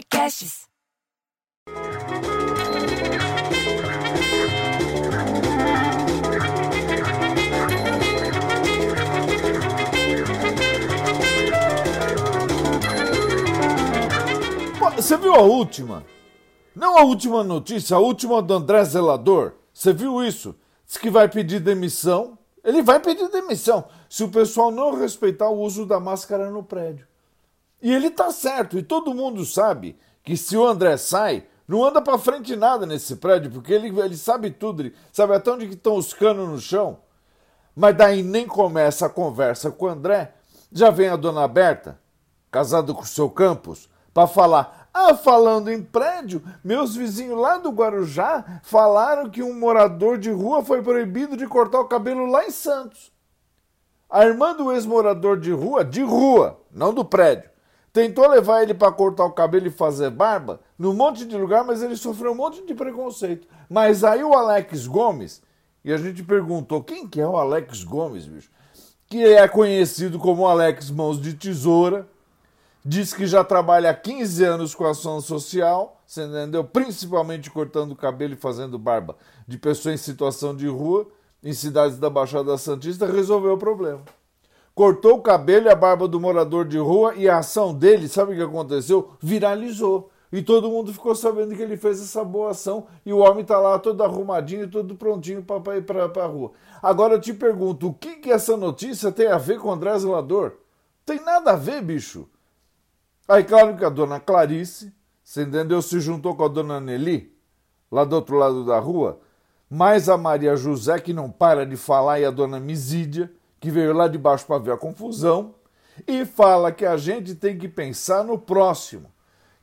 Podcasts. Você viu a última? Não a última notícia, a última do André Zelador. Você viu isso? Diz que vai pedir demissão. Ele vai pedir demissão se o pessoal não respeitar o uso da máscara no prédio. E ele tá certo, e todo mundo sabe que se o André sai, não anda para frente nada nesse prédio, porque ele, ele sabe tudo, ele sabe até onde estão os canos no chão. Mas daí nem começa a conversa com o André, já vem a dona Berta, casada com o seu Campos, para falar: ah, falando em prédio, meus vizinhos lá do Guarujá falaram que um morador de rua foi proibido de cortar o cabelo lá em Santos. A irmã do ex-morador de rua, de rua, não do prédio, tentou levar ele para cortar o cabelo e fazer barba num monte de lugar, mas ele sofreu um monte de preconceito. Mas aí o Alex Gomes, e a gente perguntou quem que é o Alex Gomes, bicho? Que é conhecido como Alex Mãos de Tesoura, diz que já trabalha há 15 anos com ação social, você entendeu? Principalmente cortando cabelo e fazendo barba de pessoas em situação de rua, em cidades da Baixada Santista, resolveu o problema. Cortou o cabelo e a barba do morador de rua e a ação dele, sabe o que aconteceu? Viralizou. E todo mundo ficou sabendo que ele fez essa boa ação e o homem está lá todo arrumadinho, todo prontinho para ir para a rua. Agora eu te pergunto, o que, que essa notícia tem a ver com André Zelador? Tem nada a ver, bicho. Aí, claro que a dona Clarice, você entendeu, se juntou com a dona Nelly, lá do outro lado da rua, mais a Maria José, que não para de falar, e a dona Misídia, que veio lá de baixo para ver a confusão, e fala que a gente tem que pensar no próximo,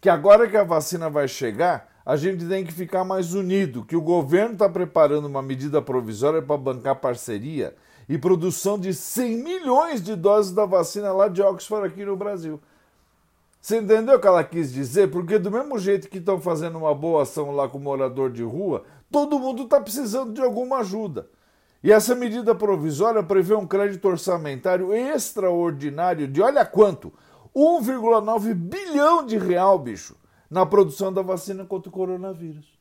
que agora que a vacina vai chegar, a gente tem que ficar mais unido, que o governo está preparando uma medida provisória para bancar parceria e produção de 100 milhões de doses da vacina lá de Oxford aqui no Brasil. Você entendeu o que ela quis dizer? Porque do mesmo jeito que estão fazendo uma boa ação lá com o morador de rua, todo mundo está precisando de alguma ajuda. E essa medida provisória prevê um crédito orçamentário extraordinário de olha quanto? 1,9 bilhão de real, bicho, na produção da vacina contra o coronavírus.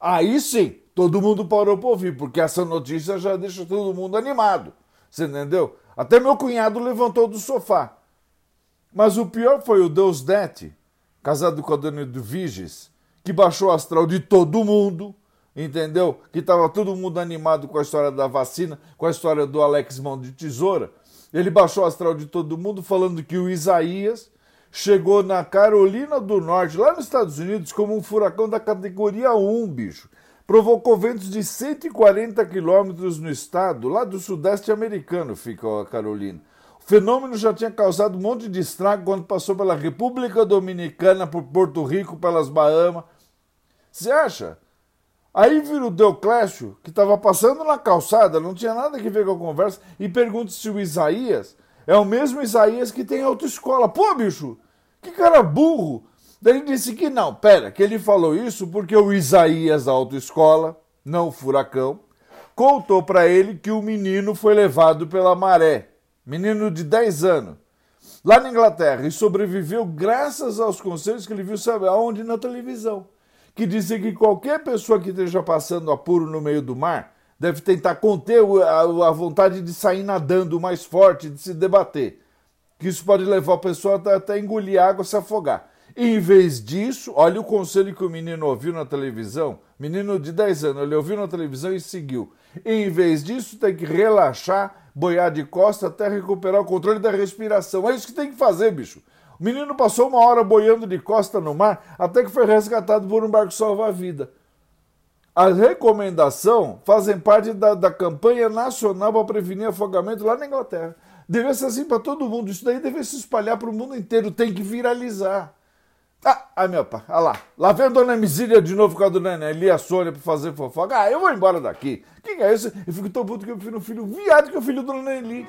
Aí sim, todo mundo parou para ouvir, porque essa notícia já deixa todo mundo animado. Você entendeu? Até meu cunhado levantou do sofá. Mas o pior foi o Deus Dete, casado com a dona Edviges, que baixou o astral de todo mundo, entendeu? Que estava todo mundo animado com a história da vacina, com a história do Alex Mão de Tesoura. Ele baixou o astral de todo mundo falando que o Isaías chegou na Carolina do Norte, lá nos Estados Unidos, como um furacão da categoria 1, bicho. Provocou ventos de 140 quilômetros no estado, lá do sudeste americano fica a Carolina fenômeno já tinha causado um monte de estrago quando passou pela República Dominicana, por Porto Rico, pelas Bahamas. Você acha? Aí vira o Deoclésio, que estava passando na calçada, não tinha nada a ver com a conversa, e pergunta se o Isaías é o mesmo Isaías que tem autoescola. Pô, bicho, que cara burro! Daí ele disse que não, pera, que ele falou isso porque o Isaías da autoescola, não o furacão, contou para ele que o menino foi levado pela maré menino de 10 anos, lá na Inglaterra, e sobreviveu graças aos conselhos que ele viu, sabe aonde? Na televisão. Que dizem que qualquer pessoa que esteja passando apuro no meio do mar deve tentar conter a, vontade de sair nadando mais forte, de se debater. Que isso pode levar a pessoa até, engolir água, se afogar. Em vez disso, olha o conselho que o menino ouviu na televisão. Menino de 10 anos, ele ouviu na televisão e seguiu. Em vez disso, tem que relaxar boiar de costa até recuperar o controle da respiração. É isso que tem que fazer, bicho. O menino passou uma hora boiando de costa no mar até que foi resgatado por um barco salva-vida. As recomendações fazem parte da, da campanha nacional para prevenir afogamento lá na Inglaterra. Deve ser assim para todo mundo. Isso daí deve se espalhar para o mundo inteiro. Tem que viralizar. Ah, ai meu pai, olha lá. Lá vem a dona Emília de novo com a dona Nelly e a Sônia pra fazer fofoca. Ah, eu vou embora daqui. Quem é esse? Eu fico tão puto que eu prefiro um filho viado que o filho da dona Nelly.